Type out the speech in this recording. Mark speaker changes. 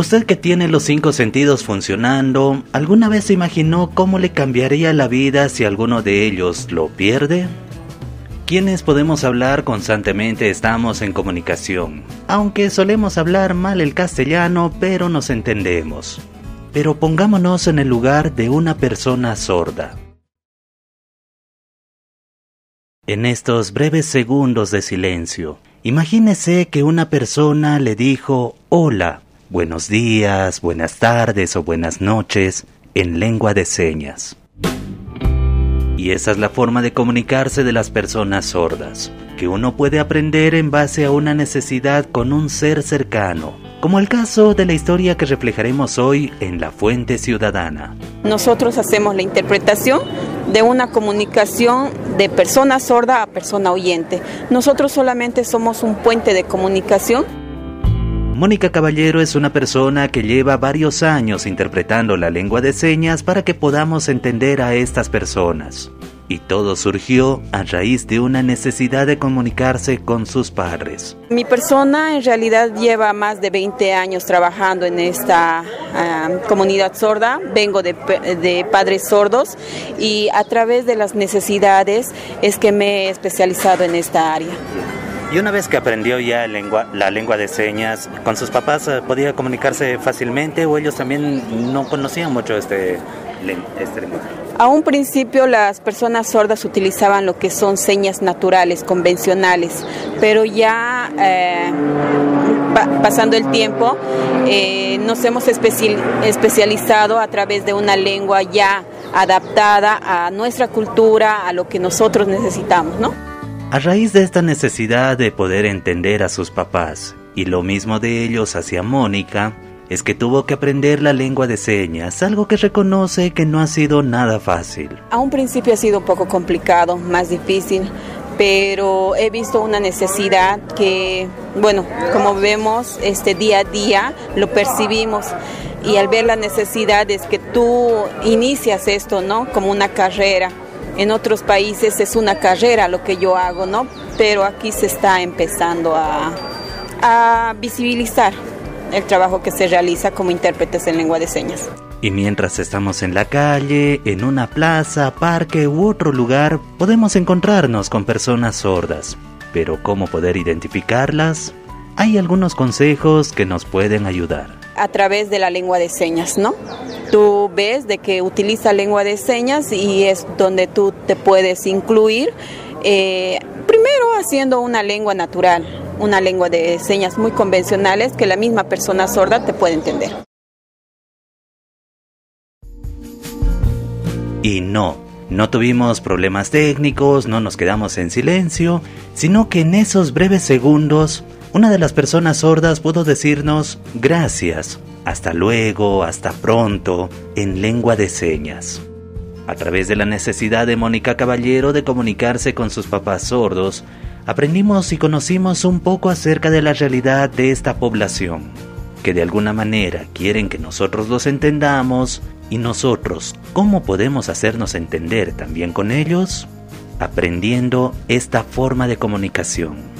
Speaker 1: Usted que tiene los cinco sentidos funcionando, ¿alguna vez se imaginó cómo le cambiaría la vida si alguno de ellos lo pierde? Quienes podemos hablar constantemente estamos en comunicación, aunque solemos hablar mal el castellano, pero nos entendemos. Pero pongámonos en el lugar de una persona sorda. En estos breves segundos de silencio, imagínese que una persona le dijo hola, buenos días, buenas tardes o buenas noches en lengua de señas. Y esa es la forma de comunicarse de las personas sordas, que uno puede aprender en base a una necesidad con un ser cercano, como el caso de la historia que reflejaremos hoy en La Fuente Ciudadana.
Speaker 2: Nosotros hacemos la interpretación de una comunicación de persona sorda a persona oyente. Nosotros solamente somos un puente de comunicación.
Speaker 1: Mónica Caballero es una persona que lleva varios años interpretando la lengua de señas para que podamos entender a estas personas. Y todo surgió a raíz de una necesidad de comunicarse con sus padres.
Speaker 2: Mi persona en realidad lleva más de 20 años trabajando en esta ah, comunidad sorda. Vengo de, de, padres sordos y a través de las necesidades es que me he especializado en esta área.
Speaker 1: Y una vez que aprendió ya la lengua de señas, ¿con sus papás eh, podía comunicarse fácilmente o ellos también no conocían mucho este, este lenguaje?
Speaker 2: A un principio las personas sordas utilizaban lo que son señas naturales, convencionales, pero ya eh, pa pasando el tiempo eh, nos hemos especializado a través de una lengua ya adaptada a nuestra cultura, a lo que nosotros necesitamos, ¿no?
Speaker 1: A raíz de esta necesidad de poder entender a sus papás y lo mismo de ellos hacia Mónica, es que tuvo que aprender la lengua de señas, algo que reconoce que no ha sido nada fácil.
Speaker 2: A un principio ha sido un poco complicado, más difícil, pero he visto una necesidad que, bueno, como vemos, este día a día lo percibimos y al ver la necesidad es que tú inicias esto, ¿no? Como una carrera. En otros países es una carrera lo que yo hago, ¿no? Pero aquí se está empezando a, a visibilizar el trabajo que se realiza como intérpretes en lengua de señas.
Speaker 1: Y mientras estamos en la calle, en una plaza, parque u otro lugar, podemos encontrarnos con personas sordas. Pero ¿cómo poder identificarlas? Hay algunos consejos que nos pueden ayudar.
Speaker 2: A través de la lengua de señas, ¿no? Ves de que utiliza lengua de señas y es donde tú te puedes incluir, eh, primero haciendo una lengua natural, una lengua de señas muy convencionales que la misma persona sorda te puede entender.
Speaker 1: Y no, no tuvimos problemas técnicos, no nos quedamos en silencio, sino que en esos breves segundos, una de las personas sordas pudo decirnos gracias, hasta luego, hasta pronto, en lengua de señas. A través de la necesidad de Mónica Caballero de comunicarse con sus papás sordos, aprendimos y conocimos un poco acerca de la realidad de esta población, que de alguna manera quieren que nosotros los entendamos y nosotros, ¿cómo podemos hacernos entender también con ellos? Aprendiendo esta forma de comunicación.